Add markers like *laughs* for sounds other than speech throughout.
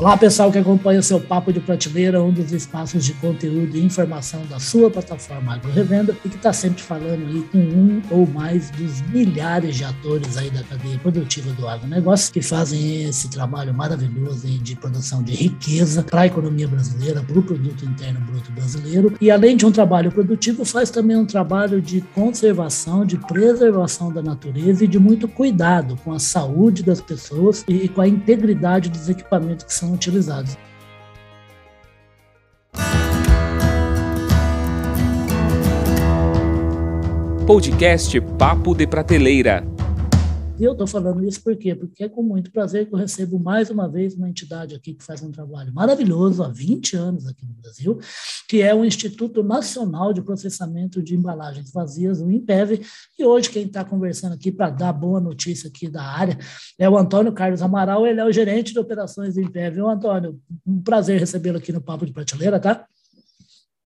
Olá, pessoal que acompanha o seu Papo de Prateleira, um dos espaços de conteúdo e informação da sua plataforma Agro Revenda e que está sempre falando aí com um ou mais dos milhares de atores aí da cadeia produtiva do agronegócio que fazem esse trabalho maravilhoso aí de produção de riqueza para a economia brasileira, para o produto interno bruto brasileiro. E além de um trabalho produtivo, faz também um trabalho de conservação, de preservação da natureza e de muito cuidado com a saúde das pessoas e com a integridade dos equipamentos que são são utilizados. Podcast Papo de Prateleira. E eu estou falando isso por quê? Porque é com muito prazer que eu recebo mais uma vez uma entidade aqui que faz um trabalho maravilhoso há 20 anos aqui no Brasil, que é o Instituto Nacional de Processamento de Embalagens Vazias, o INPEV, e hoje quem está conversando aqui para dar boa notícia aqui da área é o Antônio Carlos Amaral, ele é o gerente de operações do INPEV. Ô, Antônio, um prazer recebê-lo aqui no Papo de Prateleira, tá?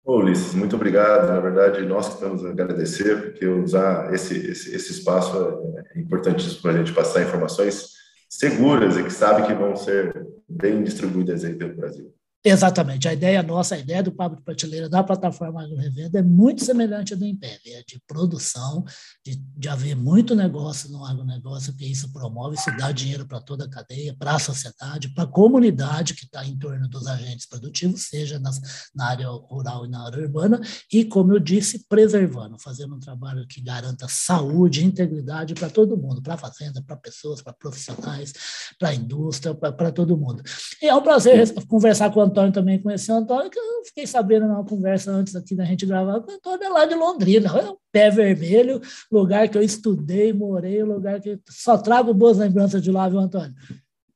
Ô, Ulisses, muito obrigado. Na verdade, nós que estamos a agradecer, porque usar esse, esse, esse espaço é, é importantíssimo para a gente passar informações seguras e que sabe que vão ser bem distribuídas aí pelo Brasil. Exatamente. A ideia nossa, a ideia do Papo de Prateleira da plataforma AgroRevenda é muito semelhante à do Impev, é de produção, de, de haver muito negócio no agronegócio, que isso promove, isso dá dinheiro para toda a cadeia, para a sociedade, para a comunidade que está em torno dos agentes produtivos, seja nas, na área rural e na área urbana, e, como eu disse, preservando, fazendo um trabalho que garanta saúde, integridade para todo mundo, para a fazenda, para pessoas, para profissionais, para a indústria, para todo mundo. E é um prazer conversar com o Antônio também conheceu o Antônio, que eu fiquei sabendo numa conversa antes aqui da gente gravar, o Antônio é lá de Londrina, é um pé vermelho, lugar que eu estudei, morei, lugar que só trago boas lembranças de lá, viu, Antônio?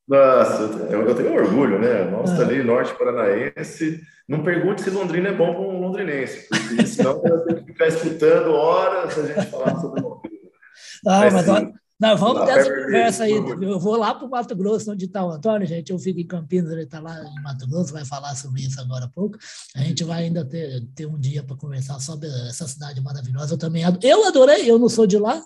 Nossa, eu, tenho orgulho, né? Nossa, ah. ali, norte paranaense. Não pergunte se Londrina é bom para um londrinense, porque senão eu tenho que ficar escutando horas a gente falar sobre Londrina. Ah, mas, mas nós vamos ter essa conversa aí. Eu vou lá para o Mato Grosso, onde está o Antônio, gente. Eu fico em Campinas, ele está lá em Mato Grosso, vai falar sobre isso agora há pouco. A gente vai ainda ter, ter um dia para conversar sobre essa cidade maravilhosa. Eu também adoro. Eu adorei, eu não sou de lá.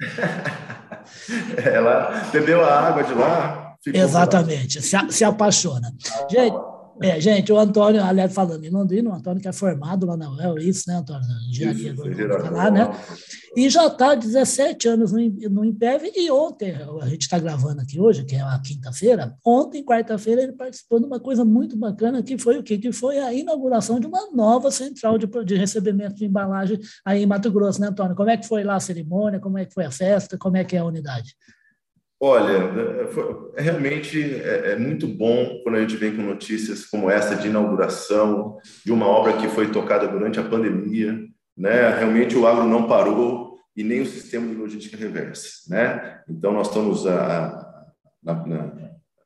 *laughs* Ela bebeu a água de lá. Exatamente, se, se apaixona. Gente. É, gente, o Antônio, aliás, falando em Londrina, o Antônio que é formado lá na UEL, isso, né, Antônio? Engenharia agronômica lá, né? E já está 17 anos no, no Impev, e ontem, a gente está gravando aqui hoje, que é a quinta-feira, ontem, quarta-feira, ele participou de uma coisa muito bacana, que foi o quê? Que foi a inauguração de uma nova central de, de recebimento de embalagem aí em Mato Grosso, né, Antônio? Como é que foi lá a cerimônia, como é que foi a festa, como é que é a unidade? Olha, né, foi, é realmente é, é, muito bom quando a gente vem com notícias como essa de inauguração de uma obra que foi tocada durante a pandemia, né? Realmente o agro não parou e nem o sistema de logística reversa, né? Então nós estamos a, na, na,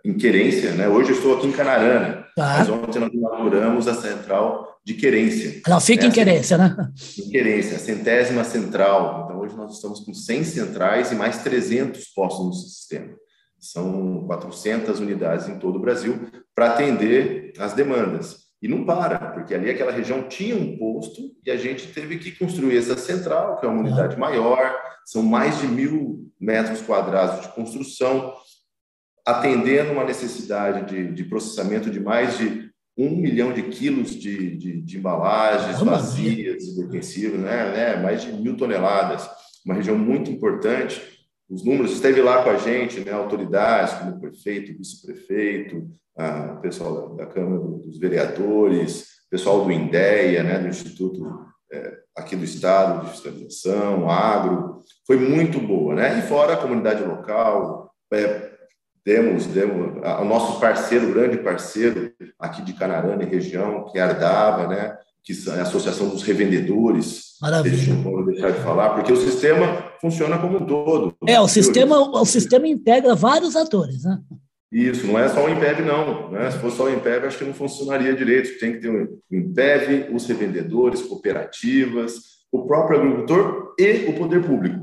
em querência, né? Hoje eu estou aqui em Canarana, tá. mas ontem nós inauguramos a central de querência. Ela fica em querência, né? Em querência, a centésima central. Então, hoje nós estamos com 100 centrais e mais 300 postos no sistema. São 400 unidades em todo o Brasil para atender as demandas. E não para, porque ali aquela região tinha um posto e a gente teve que construir essa central, que é uma unidade maior, são mais de mil metros quadrados de construção, atendendo uma necessidade de, de processamento de mais de um milhão de quilos de, de, de embalagens vazias e defensivas, né, né, mais de mil toneladas, uma região muito importante. Os números esteve lá com a gente, né, autoridades como o prefeito, o vice-prefeito, o pessoal da, da Câmara dos Vereadores, pessoal do INDEA, né, do Instituto é, aqui do Estado de Fiscalização, Agro, foi muito boa, né? E fora a comunidade local, é, temos, temos o nosso parceiro, grande parceiro aqui de Canarana e região, que é a Ardava, né? que é a Associação dos Revendedores. Maravilha. Não vou deixar de falar, porque o sistema funciona como um todo. É, o sistema, o sistema integra vários atores, né? Isso, não é só o Impev, não. Né? Se fosse só o Impev, acho que não funcionaria direito. Tem que ter o Impev, os revendedores, cooperativas, o próprio agricultor e o poder público.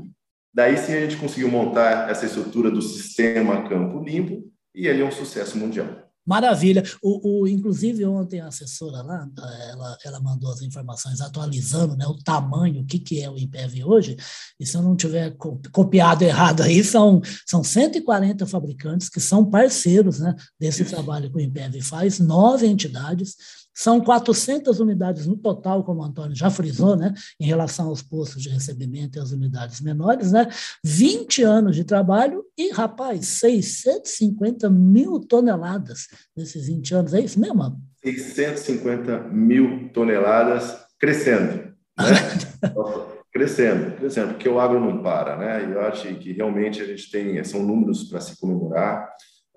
Daí sim a gente conseguiu montar essa estrutura do sistema Campo Limpo e ele é um sucesso mundial. Maravilha. O, o, inclusive, ontem a assessora lá, ela, ela mandou as informações atualizando né, o tamanho, o que, que é o IPEV hoje, e se eu não tiver copiado errado aí, são, são 140 fabricantes que são parceiros né, desse trabalho que o IPEV faz, nove entidades, são 400 unidades no total, como o Antônio já frisou, né, em relação aos postos de recebimento e às unidades menores, né, 20 anos de trabalho e, rapaz, 650 mil toneladas nesses 20 anos, é isso mesmo? 650 mil toneladas crescendo, né? *laughs* crescendo, crescendo, porque o agro não para, né? E eu acho que realmente a gente tem, são números para se comemorar.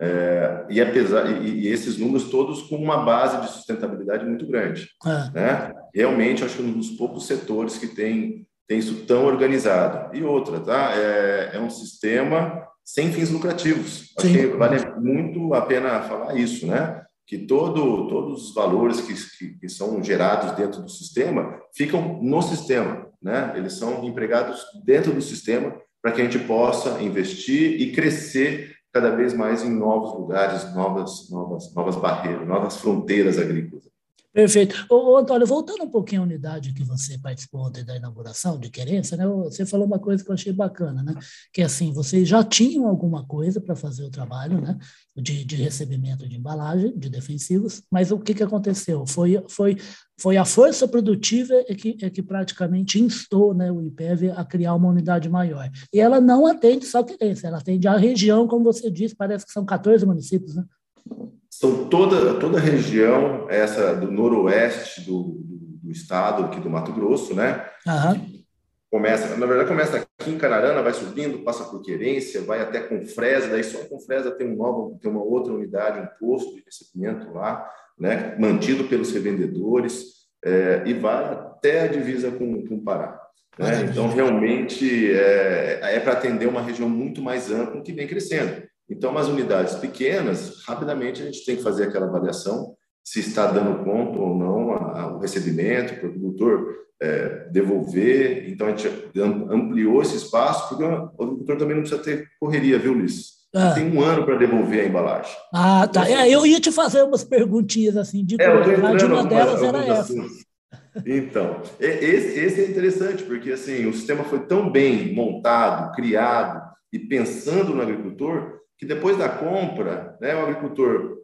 É, e, apesar, e, e, esses números todos com uma base de sustentabilidade muito grande. É. Né? Realmente, acho que um dos poucos setores que tem, tem isso tão organizado. E outra, tá? é, é um sistema sem fins lucrativos. Acho que vale muito a pena falar isso, né? que todo, todos os valores que, que, que, são gerados dentro do sistema ficam no sistema, né? Eles são empregados dentro do sistema para que a gente possa investir e crescer cada vez mais em novos lugares, novas, novas, novas barreiras, novas fronteiras agrícolas. Perfeito. Ô, Antônio, voltando um pouquinho à unidade que você participou ontem da inauguração de querência, né? Você falou uma coisa que eu achei bacana, né? Que assim, vocês já tinham alguma coisa para fazer o trabalho, né? De, de recebimento de embalagem, de defensivos, mas o que, que aconteceu? Foi, foi, foi a força produtiva é que, é que praticamente instou né, o IPEV a criar uma unidade maior. E ela não atende só querência, ela atende a região, como você disse, parece que são 14 municípios, né? São toda, toda a região, essa do noroeste do, do, do estado, aqui do Mato Grosso, né? Uhum. Começa, na verdade, começa aqui em Canarana, vai subindo, passa por Querência, vai até Confresa, daí só Confresa tem, um novo, tem uma outra unidade, um posto de recebimento lá, né? Mantido pelos revendedores, é, e vai até a divisa com, com o Pará. Né? Então, realmente, é, é para atender uma região muito mais ampla que vem crescendo. Então, as unidades pequenas, rapidamente a gente tem que fazer aquela avaliação se está dando conta ou não o recebimento, para o agricultor é, devolver. Então, a gente ampliou esse espaço, porque o agricultor também não precisa ter correria, viu, Ulisses? Ah. Tem um ano para devolver a embalagem. Ah, tá. É, eu ia te fazer umas perguntinhas assim, de é, uma delas era essa. Então, esse, esse é interessante, porque assim, o sistema foi tão bem montado, criado e pensando no agricultor, que depois da compra, né, o agricultor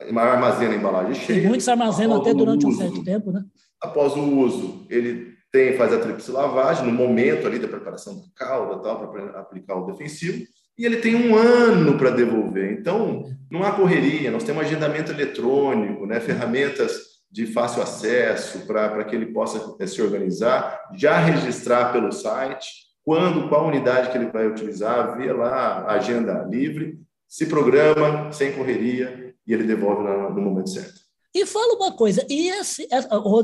armazena a embalagem cheia. E muitos armazenam até durante uso, um certo tempo, né? Após o uso, ele tem, faz a tríplice lavagem, no momento ali da preparação da calda, tal, para aplicar o defensivo, e ele tem um ano para devolver. Então, não há correria, nós temos agendamento eletrônico, né, ferramentas de fácil acesso para que ele possa eh, se organizar, já registrar pelo site, quando, qual unidade que ele vai utilizar, vê lá a agenda livre, se programa sem correria e ele devolve no momento certo. E fala uma coisa, e esse,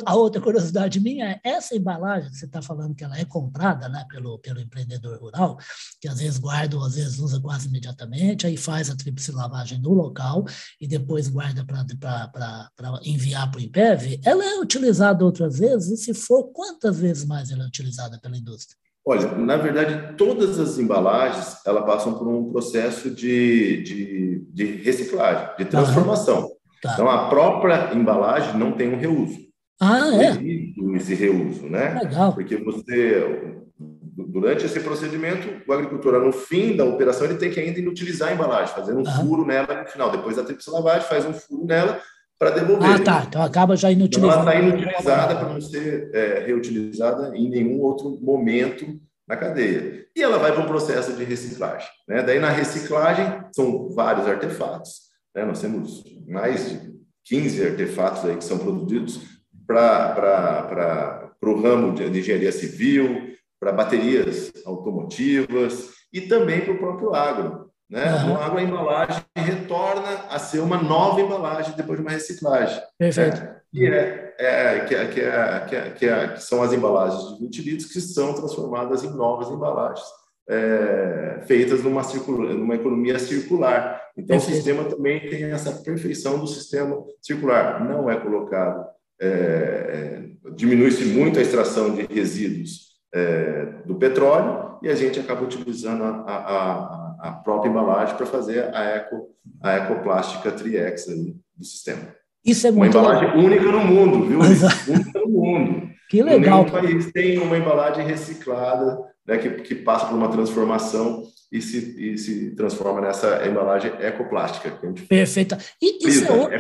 a outra curiosidade minha é essa embalagem que você está falando que ela é comprada né, pelo, pelo empreendedor rural, que às vezes guarda ou às vezes usa quase imediatamente, aí faz a tríplice lavagem no local e depois guarda para enviar para o IPEV, ela é utilizada outras vezes, e se for, quantas vezes mais ela é utilizada pela indústria? Olha, na verdade, todas as embalagens elas passam por um processo de, de, de reciclagem, de transformação. Tá. Então, a própria embalagem não tem um reuso. Ah, é? Esse reuso, né? Legal. Porque você, durante esse procedimento, o agricultor, no fim da operação, ele tem que ainda utilizar a embalagem, fazendo um furo nela no final. Depois da tríplice lavagem, faz um furo nela para devolver. Ah, tá. Então acaba já inutilizada. Então, ela está inutilizada para não ser é, reutilizada em nenhum outro momento na cadeia. E ela vai para um processo de reciclagem. Né? Daí, na reciclagem, são vários artefatos. Né? Nós temos mais de 15 artefatos aí que são produzidos para o ramo de, de engenharia civil, para baterias automotivas e também para o próprio agro. Né? Uhum. Então, a embalagem retorna a ser uma nova embalagem depois de uma reciclagem. Perfeito. Né? Que, é, é, que, é, que, é, que, é, que, é, que, são as embalagens de 20 litros que são transformadas em novas embalagens, é, feitas numa, circula, numa economia circular. Então, Perfeito. o sistema também tem essa perfeição do sistema circular. Não é colocado, é, diminui-se muito a extração de resíduos do petróleo e a gente acaba utilizando a, a, a a, própria embalagem para fazer a, eco, a ecoplástica Triex aí do sistema. Isso é muito Uma embalagem legal. única no mundo, viu? única no mundo. Que legal. Nenhum país tem uma embalagem reciclada, né, que, que passa por uma transformação e se, e se transforma nessa embalagem ecoplástica. Perfeita. E isso é, outra,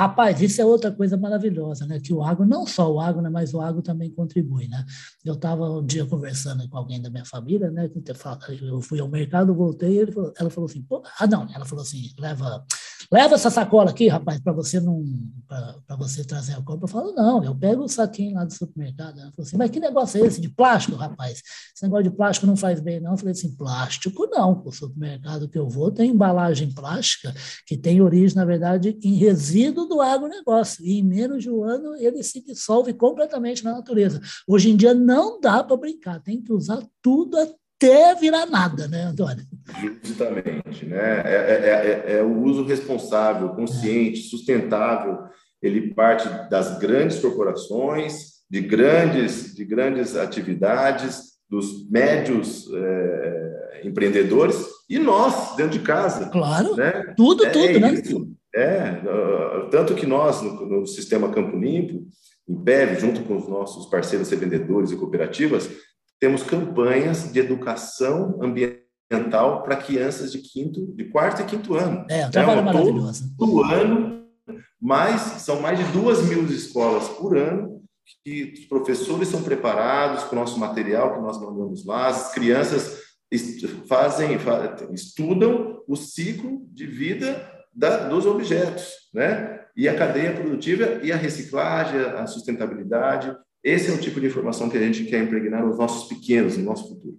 Rapaz, isso é outra coisa maravilhosa, né? Que o agro, não só o agro, né, mas o agro também contribui, né? Eu estava um dia conversando com alguém da minha família, né? Eu fui ao mercado, voltei, falou, ela falou assim, ah, não, ela falou assim, leva leva essa sacola aqui, rapaz, para você não para você trazer a compra. Eu falo, não, eu pego o saquinho lá do supermercado. Ela falou assim, mas que negócio é esse de plástico, rapaz? Esse negócio de plástico não faz bem, não. Eu falei assim, plástico não. O supermercado que eu vou tem embalagem plástica que tem origem, na verdade, em resíduo do agronegócio. E em menos de um ano ele se dissolve completamente na natureza. Hoje em dia não dá para brincar, tem que usar tudo até virar nada, né, Antônio? Justamente, né? É, é, é, é o uso responsável, consciente, sustentável. Ele parte das grandes corporações, de grandes, de grandes atividades, dos médios é, empreendedores e nós dentro de casa. Claro, né? tudo, é, tudo, né? Isso. É, tanto que nós, no, no sistema Campo Limpo, em PEV, junto com os nossos parceiros revendedores e cooperativas, temos campanhas de educação ambiental para crianças de quinto, de quarto e quinto ano. É, um trabalho é maravilhoso. Todo ano, mais, são mais de duas mil escolas por ano que os professores são preparados com o nosso material que nós mandamos lá, as crianças fazem, estudam o ciclo de vida da, dos objetos, né? E a cadeia produtiva e a reciclagem, a sustentabilidade. Esse é o tipo de informação que a gente quer impregnar nos nossos pequenos, no nosso futuro.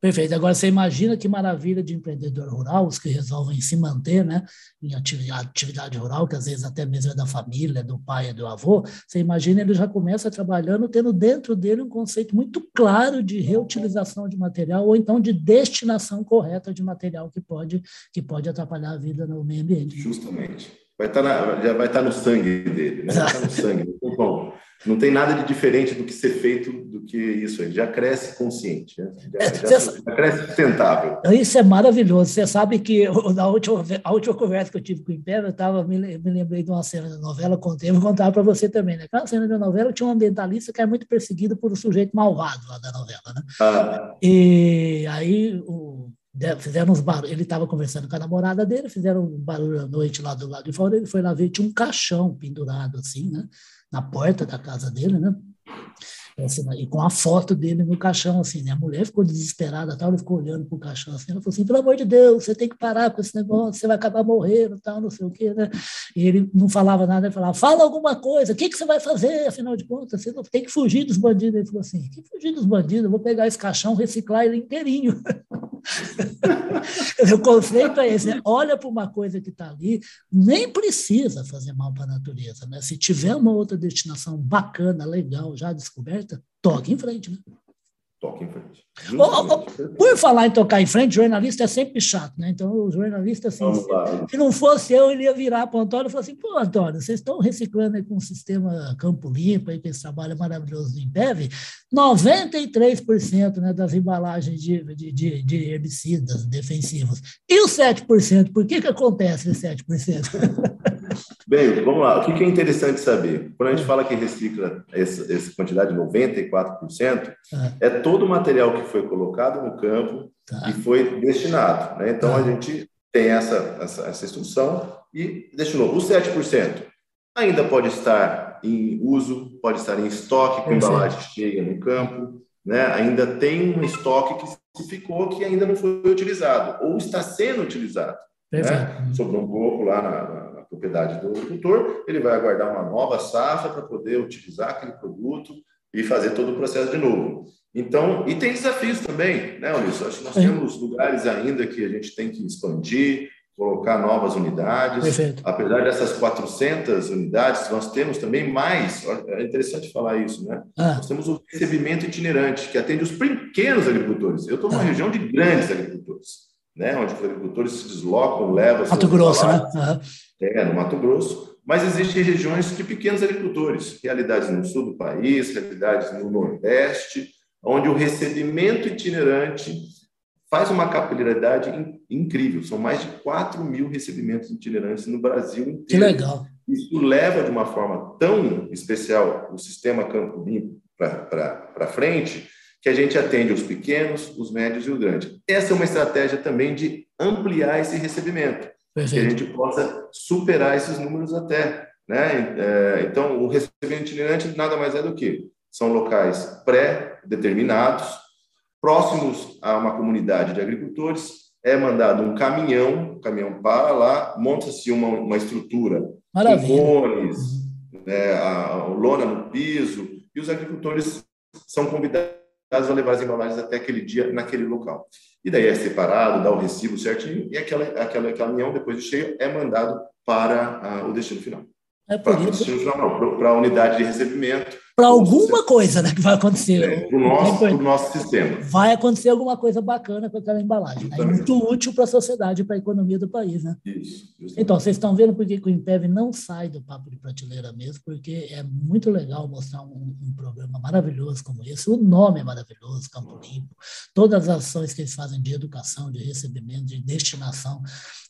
Perfeito. Agora, você imagina que maravilha de empreendedor rural, os que resolvem se manter né, em atividade, atividade rural, que às vezes até mesmo é da família, do pai, do avô. Você imagina, ele já começa trabalhando, tendo dentro dele um conceito muito claro de reutilização de material ou então de destinação correta de material que pode, que pode atrapalhar a vida no meio ambiente. Justamente. Vai estar na, já vai estar no sangue dele, né? Estar no *laughs* sangue. Bom, não tem nada de diferente do que ser feito do que isso. Ele já cresce consciente, né? já, é, já, já, cresce sustentável. Isso é maravilhoso. Você sabe que na última, a última conversa que eu tive com o Império, eu tava, me, me lembrei de uma cena da novela, contei, vou contar para você também. Né? Aquela cena da novela tinha um ambientalista que era muito perseguido por um sujeito malvado lá da novela. Né? Ah. E aí o, fizeram uns barulhos. Ele estava conversando com a namorada dele, fizeram um barulho à noite lá do lado de fora. Ele foi lá ver, tinha um caixão pendurado assim, né? na porta da casa dele, né? E com a foto dele no caixão, assim, né? A mulher ficou desesperada, tal, ela ficou olhando para o caixão, assim, ela falou assim, pelo amor de Deus, você tem que parar com esse negócio, você vai acabar morrendo, tal, não sei o quê, né? E ele não falava nada, ele falava, fala alguma coisa, o que, que você vai fazer, afinal de contas? Você tem que fugir dos bandidos. Ele falou assim, que fugir dos bandidos? Eu vou pegar esse caixão, reciclar ele inteirinho. *laughs* o conceito é esse, né? olha para uma coisa que está ali, nem precisa fazer mal para a natureza, né? Se tiver uma outra destinação bacana, legal, já descoberta, toque em frente, né? Toque em frente. Oh, oh, por falar em tocar em frente, jornalista é sempre chato, né? Então, o jornalista, assim, se, se, não fosse eu, ele ia virar para o Antônio e falar assim: pô, Antônio, vocês estão reciclando aí com o sistema Campo Limpo, aí, com esse trabalho maravilhoso do Embev, 93% né, das embalagens de, de, de, de herbicidas defensivos. E os 7%? Por que, que acontece esse 7%? *laughs* Bem, vamos lá. O que é interessante saber? Quando a gente fala que recicla essa, essa quantidade de 94%, é. é todo o material que foi colocado no campo tá. e foi destinado. Né? Então, a tá. gente tem essa, essa, essa instrução e destinou. Os 7% ainda pode estar em uso, pode estar em estoque, com embalagem cheia no campo, né? ainda tem um estoque que ficou que ainda não foi utilizado ou está sendo utilizado. Né? Sobrou um pouco lá na, propriedade do agricultor, ele vai aguardar uma nova safra para poder utilizar aquele produto e fazer todo o processo de novo. Então, e tem desafios também, né, Ulisses? Acho que nós temos lugares ainda que a gente tem que expandir, colocar novas unidades. Perfeito. Apesar dessas 400 unidades, nós temos também mais, é interessante falar isso, né? Ah. Nós temos o recebimento itinerante, que atende os pequenos agricultores. Eu estou numa ah. região de grandes agricultores né, onde os agricultores se deslocam, levam... Mato Grosso, né? Uhum. É, no Mato Grosso. Mas existem regiões que pequenos agricultores, realidades no sul do país, realidades no nordeste, onde o recebimento itinerante faz uma capilaridade incrível. São mais de 4 mil recebimentos itinerantes no Brasil inteiro. Que legal. Isso leva de uma forma tão especial o sistema Campo Limpo para frente, que a gente atende os pequenos, os médios e os grandes. Essa é uma estratégia também de ampliar esse recebimento, Perfeito. que a gente possa superar esses números até. Né? É, então, o recebimento itinerante nada mais é do que são locais pré-determinados, próximos a uma comunidade de agricultores, é mandado um caminhão, o caminhão para lá, monta-se uma, uma estrutura Maravilha. com cones, né, a lona no piso, e os agricultores são convidados a levar as embalagens até aquele dia, naquele local. E daí é separado, dá o recibo certinho, e aquele aquele caminhão, depois de cheio, é mandado para uh, o destino final. É para isso. Para a unidade de recebimento. Para alguma coisa né, que vai acontecer. É, para o nosso, é nosso sistema. Vai acontecer alguma coisa bacana com aquela embalagem. Né? Muito útil para a sociedade, para a economia do país. Né? Isso. Então, vocês estão vendo por que o Impev não sai do papo de prateleira mesmo, porque é muito legal mostrar um, um programa maravilhoso como esse. O nome é maravilhoso, Campo Limpo. Todas as ações que eles fazem de educação, de recebimento, de destinação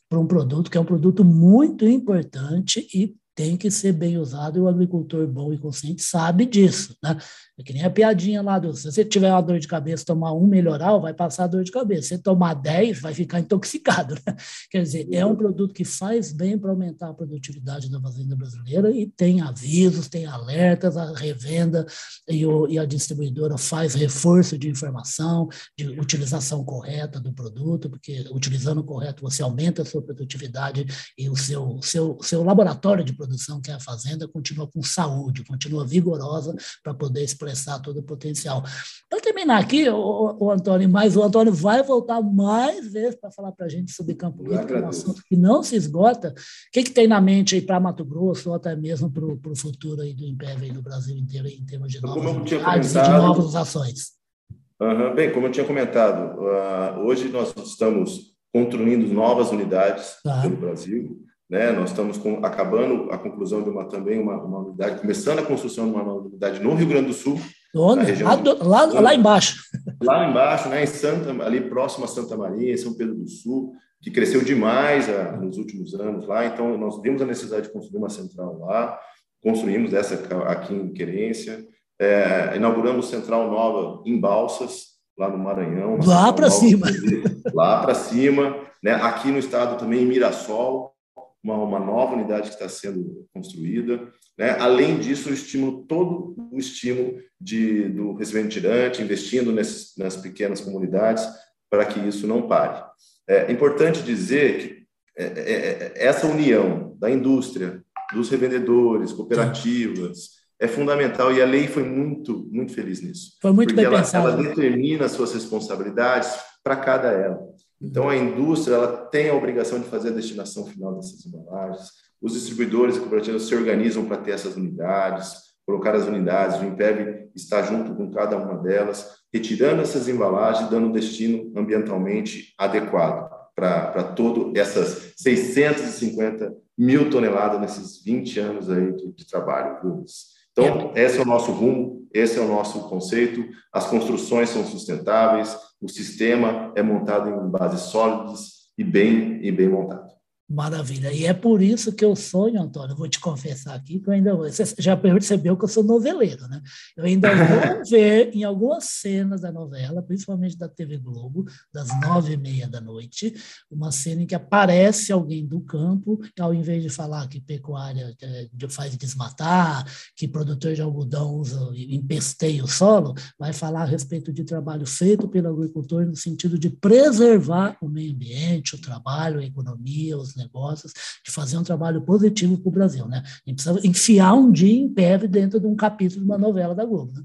para um produto que é um produto muito importante e tem que ser bem usado e o agricultor bom e consciente sabe disso, né? É que nem a piadinha lá do, se você tiver uma dor de cabeça, tomar um melhoral, vai passar a dor de cabeça. Se tomar 10, vai ficar intoxicado, né? *laughs* Quer dizer, é um produto que faz bem para aumentar a produtividade da fazenda brasileira e tem avisos, tem alertas, a revenda e, o, e a distribuidora faz reforço de informação, de utilização correta do produto, porque utilizando correto você aumenta a sua produtividade e o seu, seu, seu laboratório de produção, que é a fazenda, continua com saúde, continua vigorosa para poder expressar todo o potencial. Para terminar aqui, o, o, Antônio, mas o Antônio vai voltar mais vezes para falar para a gente sobre Campo que é um assunto que não se esgota. O que, que tem na mente aí para Mato Grosso, ou até mesmo para o futuro aí do Império aí no Brasil inteiro, em termos de novas de novas ações? Uhum. Bem, como eu tinha comentado, uh, hoje nós estamos construindo novas unidades tá. pelo Brasil. Né? Nós estamos com, acabando a conclusão de uma também uma, uma, unidade, começando a construção de uma unidade no Rio Grande do Sul. Onde? Lá, do, lá, lá, embaixo. *laughs* Lá embaixo, né? em Santa, ali próximo a Santa Maria, em São Pedro do Sul, que cresceu demais a, nos últimos anos lá. Então, nós vimos a necessidade de construir uma central lá, construímos essa aqui em Querência, é, inauguramos central nova em Balsas, lá no Maranhão. Lá para cima. *laughs* Lá para cima. Né? Aqui no estado também, em Mirassol, uma, uma nova unidade que está sendo construída. Né? Além disso, o estímulo, todo o estímulo de, do recebimento tirante, investindo nesses, nas pequenas comunidades, para que isso não pare. É importante dizer que é, é, é, essa união da indústria, dos revendedores, cooperativas, é fundamental e a lei foi muito, muito feliz nisso. Foi muito bem ela, pensado. Ela determina as suas responsabilidades para cada ela. Então, a indústria ela tem a obrigação de fazer a destinação final dessas embalagens. Os distribuidores e cooperativas se organizam para ter essas unidades, colocar as unidades. O Impev está junto com cada uma delas, retirando essas embalagens, dando destino ambientalmente adequado para todo essas 650 mil toneladas nesses 20 anos aí de, de trabalho. Então, esse é o nosso rumo, esse é o nosso conceito. As construções são sustentáveis, o sistema é montado em bases sólidas e bem e bem montado. Maravilha. E é por isso que eu sonho, Antônio, vou te confessar aqui, que eu ainda vou. Você já percebeu que eu sou noveleiro, né? Eu ainda vou *laughs* ver em algumas cenas da novela, principalmente da TV Globo, das nove e meia da noite, uma cena em que aparece alguém do campo, que ao invés de falar que pecuária faz desmatar, que produtor de algodão usa, empesteia o solo, vai falar a respeito de trabalho feito pelo agricultor no sentido de preservar o meio ambiente, o trabalho, a economia, os negócios, de fazer um trabalho positivo para o Brasil. Né? A gente precisa enfiar um dia em pé dentro de um capítulo de uma novela da Globo. Né?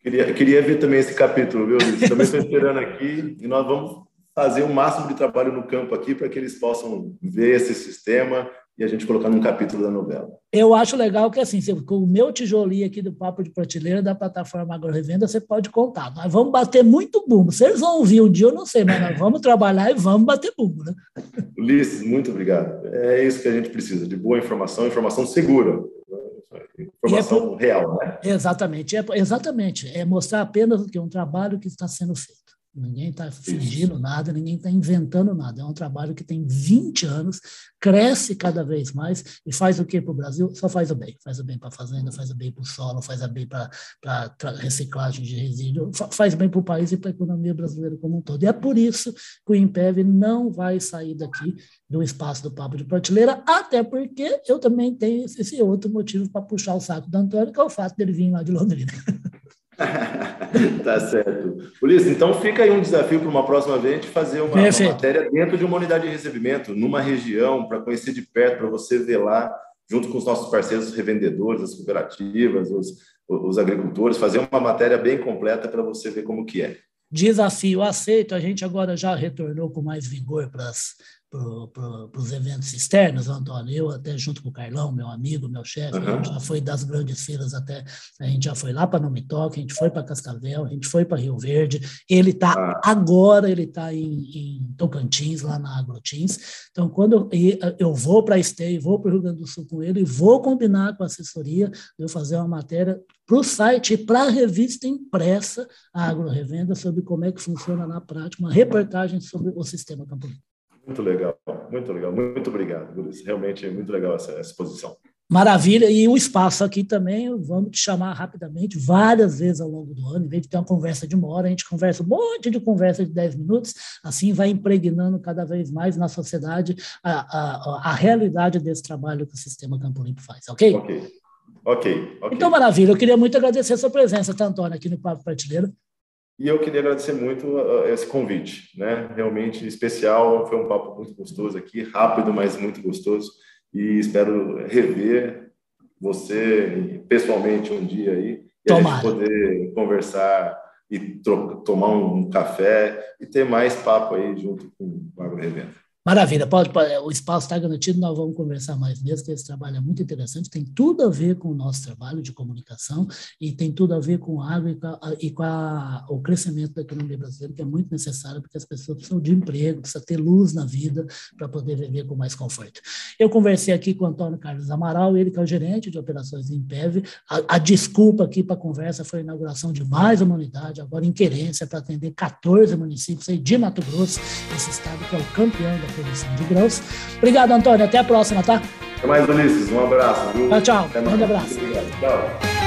Queria, queria ver também esse capítulo, viu, Luiz? Também estou esperando aqui e nós vamos fazer o máximo de trabalho no campo aqui para que eles possam ver esse sistema e a gente colocar num capítulo da novela. Eu acho legal que, assim, com o meu tijolinho aqui do Papo de Prateleira da plataforma Agro Revenda, você pode contar. Nós vamos bater muito bumbo. Eles vão ouvir um dia, eu não sei, mas nós vamos trabalhar e vamos bater bumbo, né? *laughs* Ulisses, muito obrigado. É isso que a gente precisa, de boa informação, informação segura. Informação é real, né? Exatamente, é, exatamente. É mostrar apenas o que um trabalho que está sendo feito. Ninguém está fingindo nada, ninguém está inventando nada. É um trabalho que tem 20 anos, cresce cada vez mais e faz o que para o Brasil? Só faz o bem. Faz o bem para a fazenda, faz o bem para o solo, faz o bem para reciclagem de resíduos, faz bem para o país e para a economia brasileira como um todo. E é por isso que o Impev não vai sair daqui do espaço do Papo de Prateleira, até porque eu também tenho esse outro motivo para puxar o saco do Antônio, que é o fato dele vir lá de Londrina. *laughs* *laughs* tá certo. Ulisses, então fica aí um desafio para uma próxima vez a gente fazer uma, uma, matéria dentro de uma unidade de recebimento, numa região, para conhecer de perto, para você ver lá, junto com os nossos parceiros os revendedores, as cooperativas, os, os agricultores, fazer uma matéria bem completa para você ver como que é. Desafio aceito, a gente agora já retornou com mais vigor para as para os eventos externos, Antônio. Eu, até junto com o Carlão, meu amigo, meu chefe, uhum. a gente já foi das grandes feiras até. A gente já foi lá para Nomitoque, a gente foi para Cascavel, a gente foi para Rio Verde. Ele está ah. agora, ele está em, em, Tocantins, lá na Agrotins. Então, quando eu, eu vou para a Esteio, vou para o Rio Grande do Sul com ele, e vou combinar com a assessoria de eu fazer uma matéria para o site e para a revista impressa, a Agro Revenda, sobre como é que funciona na prática, uma reportagem sobre o sistema camponês. Muito legal, muito legal. Muito obrigado, Luiz. Realmente é muito legal essa, essa exposição. Maravilha, e o espaço aqui também, vamos te chamar rapidamente, várias vezes ao longo do ano, em vez de ter uma conversa de uma hora, a gente conversa um monte de conversa de 10 minutos, assim vai impregnando cada vez mais na sociedade a, a, a realidade desse trabalho que o Sistema Campo Limpo faz, ok? Ok, ok. okay. Então, maravilha, eu queria muito agradecer a sua presença, tá, Antônio, aqui no Papo Prateleira. E eu queria agradecer muito uh, esse convite, né? Realmente especial, foi um papo muito gostoso aqui, rápido, mas muito gostoso. E espero rever você pessoalmente um dia aí e Tomara. a gente poder conversar e tomar um café e ter mais papo aí junto com o Agro Revenda. Maravilha, pode, pode, o espaço está garantido, nós vamos conversar mais mesmo, que esse trabalho é muito interessante, tem tudo a ver com o nosso trabalho de comunicação e tem tudo a ver com a água e com, a, e com a, o crescimento da economia brasileira, que é muito necessário, porque as pessoas precisam de emprego, precisam ter luz na vida para poder viver com mais conforto. Eu conversei aqui com o Antônio Carlos Amaral, ele que é o gerente de operações em IMPEV, a, a desculpa aqui para a conversa foi a inauguração de mais uma unidade, agora em Querência, para atender 14 municípios aí de Mato Grosso, esse estado que é o campeão da produção de grãos. Obrigado, Antônio. Até a próxima, tá? Até mais, Ulisses. Um abraço. Viu? Tchau, tchau. Um abraço. Obrigado. Tchau.